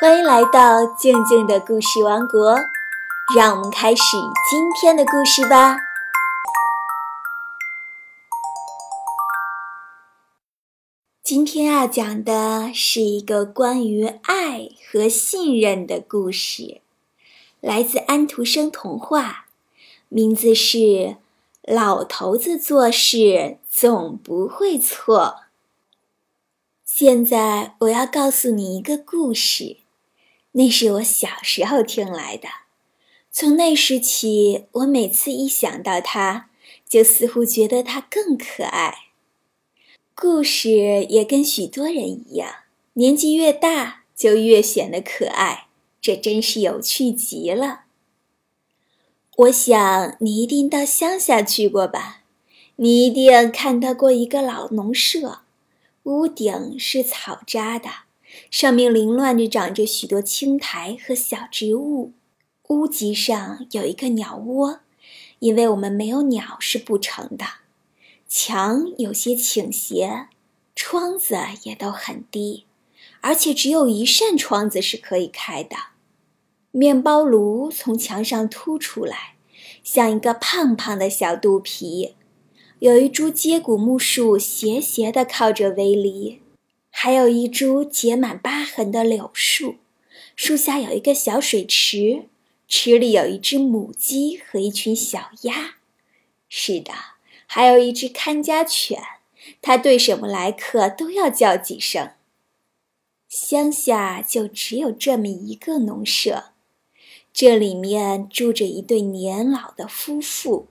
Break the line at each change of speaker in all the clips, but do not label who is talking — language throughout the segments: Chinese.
欢迎来到静静的故事王国，让我们开始今天的故事吧。今天要讲的是一个关于爱和信任的故事，来自安徒生童话，名字是《老头子做事总不会错》。现在我要告诉你一个故事。那是我小时候听来的，从那时起，我每次一想到他，就似乎觉得他更可爱。故事也跟许多人一样，年纪越大就越显得可爱，这真是有趣极了。我想你一定到乡下去过吧？你一定看到过一个老农舍，屋顶是草扎的。上面凌乱着长着许多青苔和小植物，屋脊上有一个鸟窝，因为我们没有鸟是不成的。墙有些倾斜，窗子也都很低，而且只有一扇窗子是可以开的。面包炉从墙上凸出来，像一个胖胖的小肚皮。有一株接骨木树斜斜地靠着围篱。还有一株结满疤痕的柳树，树下有一个小水池，池里有一只母鸡和一群小鸭。是的，还有一只看家犬，它对什么来客都要叫几声。乡下就只有这么一个农舍，这里面住着一对年老的夫妇，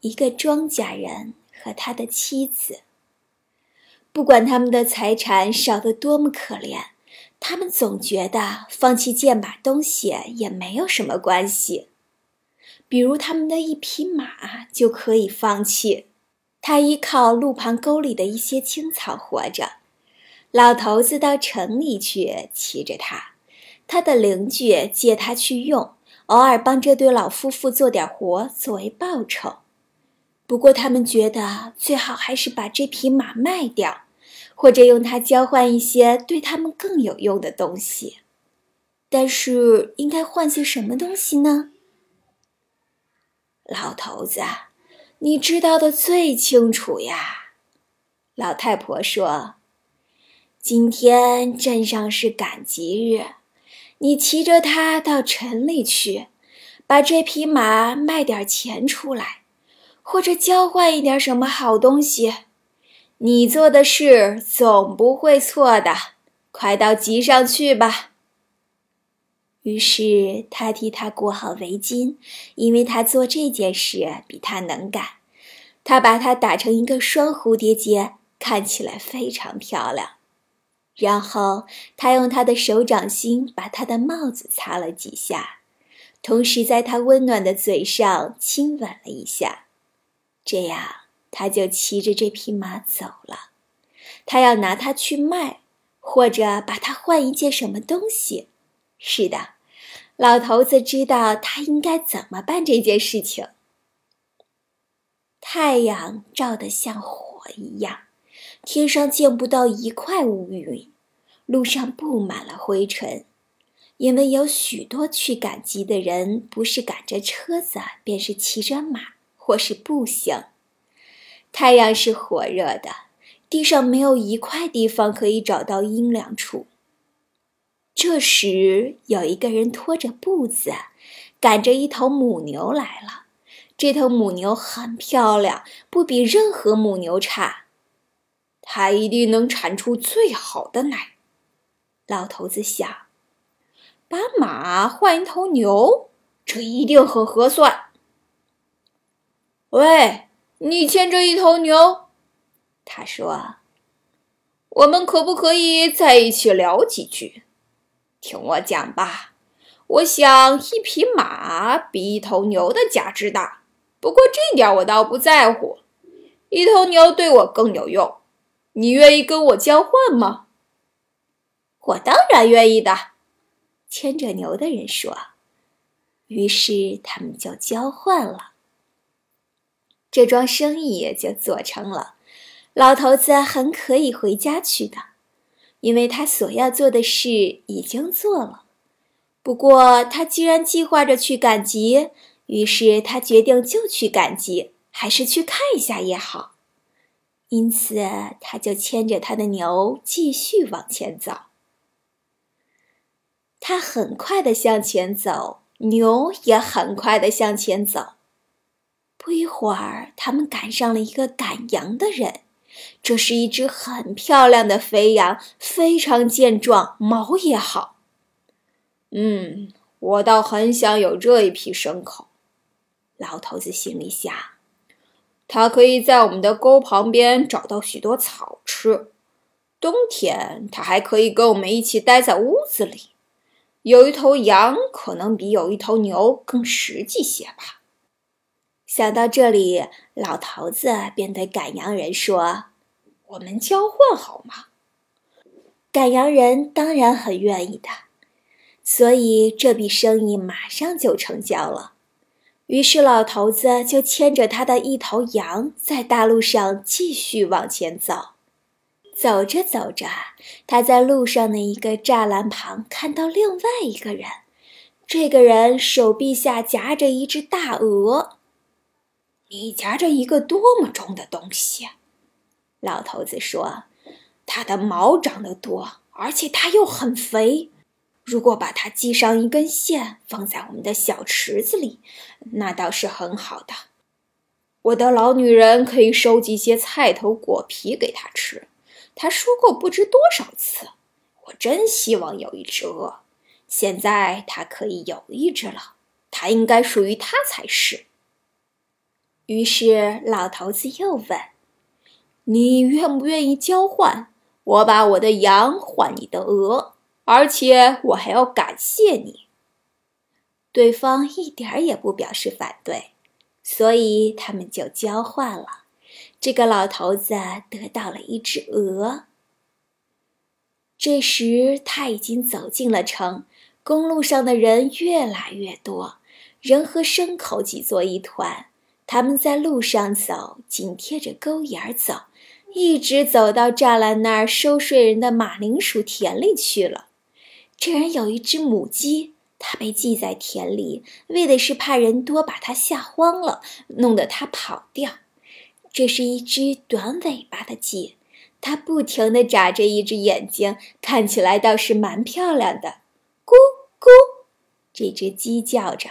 一个庄稼人和他的妻子。不管他们的财产少得多么可怜，他们总觉得放弃贱把东西也没有什么关系。比如他们的一匹马就可以放弃，他依靠路旁沟里的一些青草活着。老头子到城里去骑着它，他的邻居借他去用，偶尔帮这对老夫妇做点活作为报酬。不过他们觉得最好还是把这匹马卖掉。或者用它交换一些对他们更有用的东西，但是应该换些什么东西呢？老头子，你知道的最清楚呀。老太婆说：“今天镇上是赶集日，你骑着它到城里去，把这匹马卖点钱出来，或者交换一点什么好东西。”你做的事总不会错的，快到集上去吧。于是他替他裹好围巾，因为他做这件事比他能干。他把它打成一个双蝴蝶结，看起来非常漂亮。然后他用他的手掌心把他的帽子擦了几下，同时在他温暖的嘴上亲吻了一下，这样。他就骑着这匹马走了，他要拿它去卖，或者把它换一件什么东西。是的，老头子知道他应该怎么办这件事情。太阳照得像火一样，天上见不到一块乌云，路上布满了灰尘，因为有许多去赶集的人，不是赶着车子，便是骑着马，或是步行。太阳是火热的，地上没有一块地方可以找到阴凉处。这时，有一个人拖着步子，赶着一头母牛来了。这头母牛很漂亮，不比任何母牛差。它一定能产出最好的奶。老头子想，把马换一头牛，这一定很合算。喂。你牵着一头牛，他说：“我们可不可以在一起聊几句？听我讲吧。我想一匹马比一头牛的价值大，不过这点我倒不在乎。一头牛对我更有用。你愿意跟我交换吗？”“我当然愿意的。”牵着牛的人说。于是他们就交换了。这桩生意也就做成了，老头子很可以回家去的，因为他所要做的事已经做了。不过他既然计划着去赶集，于是他决定就去赶集，还是去看一下也好。因此，他就牵着他的牛继续往前走。他很快的向前走，牛也很快的向前走。不一会儿，他们赶上了一个赶羊的人。这是一只很漂亮的肥羊，非常健壮，毛也好。
嗯，我倒很想有这一批牲口。老头子心里想，他可以在我们的沟旁边找到许多草吃。冬天，他还可以跟我们一起待在屋子里。有一头羊，可能比有一头牛更实际些吧。
想到这里，老头子便对赶羊人说：“
我们交换好吗？”
赶羊人当然很愿意的，所以这笔生意马上就成交了。于是老头子就牵着他的一头羊，在大路上继续往前走。走着走着，他在路上的一个栅栏旁看到另外一个人，这个人手臂下夹着一只大鹅。
你夹着一个多么重的东西？老头子说：“它的毛长得多，而且它又很肥。如果把它系上一根线，放在我们的小池子里，那倒是很好的。我的老女人可以收集些菜头、果皮给它吃。她说过不知多少次。我真希望有一只鹅。现在它可以有一只了，它应该属于它才是。”
于是，老头子又问：“
你愿不愿意交换？我把我的羊换你的鹅，而且我还要感谢你。”
对方一点儿也不表示反对，所以他们就交换了。这个老头子得到了一只鹅。这时，他已经走进了城，公路上的人越来越多，人和牲口挤作一团。他们在路上走，紧贴着沟沿儿走，一直走到栅栏那儿收税人的马铃薯田里去了。这人有一只母鸡，它被系在田里，为的是怕人多把它吓慌了，弄得它跑掉。这是一只短尾巴的鸡，它不停地眨着一只眼睛，看起来倒是蛮漂亮的。咕咕，这只鸡叫着。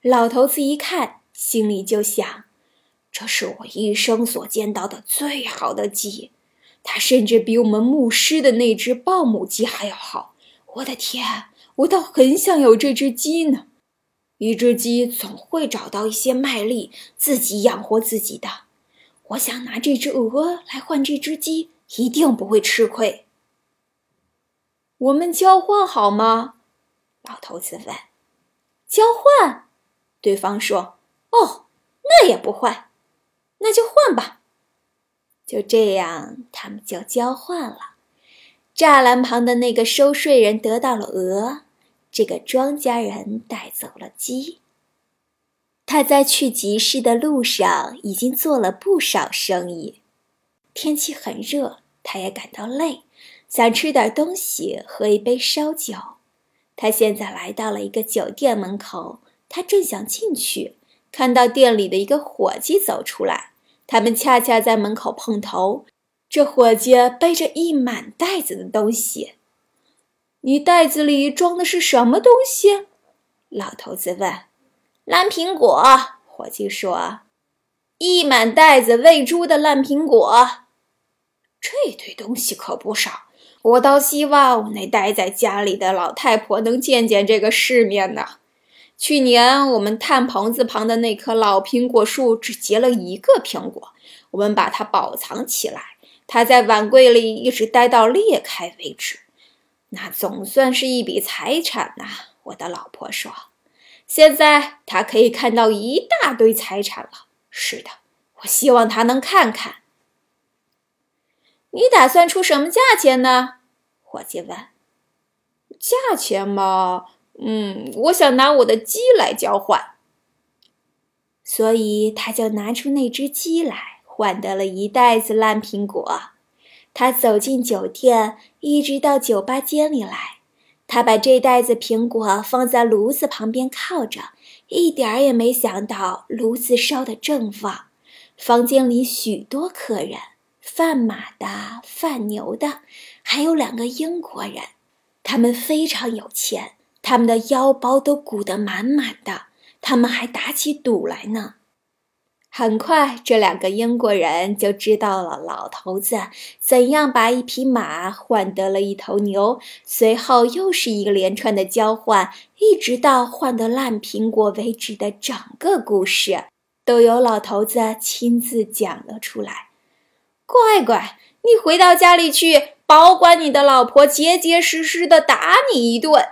老头子一看。心里就想：“这是我一生所见到的最好的鸡，它甚至比我们牧师的那只豹母鸡还要好。我的天，我倒很想有这只鸡呢！一只鸡总会找到一些麦粒，自己养活自己的。我想拿这只鹅来换这只鸡，一定不会吃亏。
我们交换好吗？”老头子问。
“交换？”对方说。哦，那也不换，那就换吧。就这样，他们就交换了。栅栏旁的那个收税人得到了鹅，这个庄稼人带走了鸡。他在去集市的路上已经做了不少生意。天气很热，他也感到累，想吃点东西，喝一杯烧酒。他现在来到了一个酒店门口，他正想进去。看到店里的一个伙计走出来，他们恰恰在门口碰头。这伙计背着一满袋子的东西。
你袋子里装的是什么东西？
老头子问。烂苹果，伙计说。一满袋子喂猪的烂苹果。
这堆东西可不少。我倒希望我那待在家里的老太婆能见见这个世面呢。去年我们炭棚子旁的那棵老苹果树只结了一个苹果，我们把它保藏起来，它在碗柜里一直待到裂开为止。那总算是一笔财产呐，我的老婆说。现在她可以看到一大堆财产了。是的，我希望她能看看。
你打算出什么价钱呢？伙计问。
价钱嘛。嗯，我想拿我的鸡来交换，
所以他就拿出那只鸡来，换得了一袋子烂苹果。他走进酒店，一直到酒吧间里来。他把这袋子苹果放在炉子旁边靠着，一点儿也没想到炉子烧得正旺。房间里许多客人，贩马的、贩牛的，还有两个英国人。他们非常有钱，他们的腰包都鼓得满满的，他们还打起赌来呢。很快，这两个英国人就知道了老头子怎样把一匹马换得了一头牛。随后又是一个连串的交换，一直到换得烂苹果为止的整个故事，都由老头子亲自讲了出来。
乖乖，你回到家里去，保管你的老婆结结实实的打你一顿。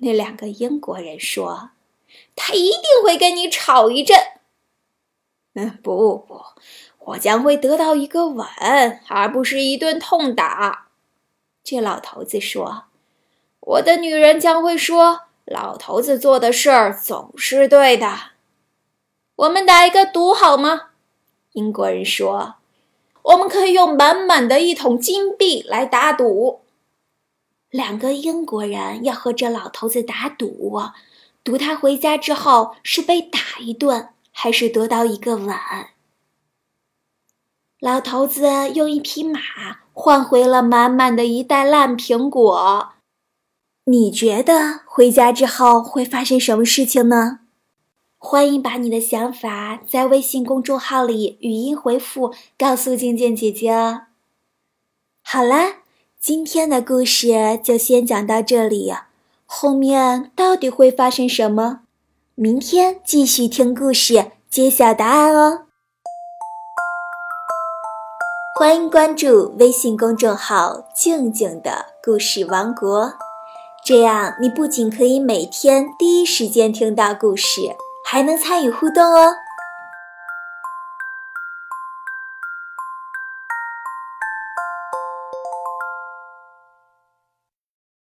那两个英国人说：“
他一定会跟你吵一阵。”
嗯，不不，我将会得到一个吻，而不是一顿痛打。这老头子说：“
我的女人将会说，老头子做的事儿总是对的。”我们打一个赌好吗？
英国人说：“
我们可以用满满的一桶金币来打赌。”
两个英国人要和这老头子打赌，赌他回家之后是被打一顿。还是得到一个吻。老头子用一匹马换回了满满的一袋烂苹果。你觉得回家之后会发生什么事情呢？欢迎把你的想法在微信公众号里语音回复，告诉静静姐姐哦。好啦，今天的故事就先讲到这里，后面到底会发生什么？明天继续听故事，揭晓答案哦！欢迎关注微信公众号“静静的故事王国”，这样你不仅可以每天第一时间听到故事，还能参与互动哦。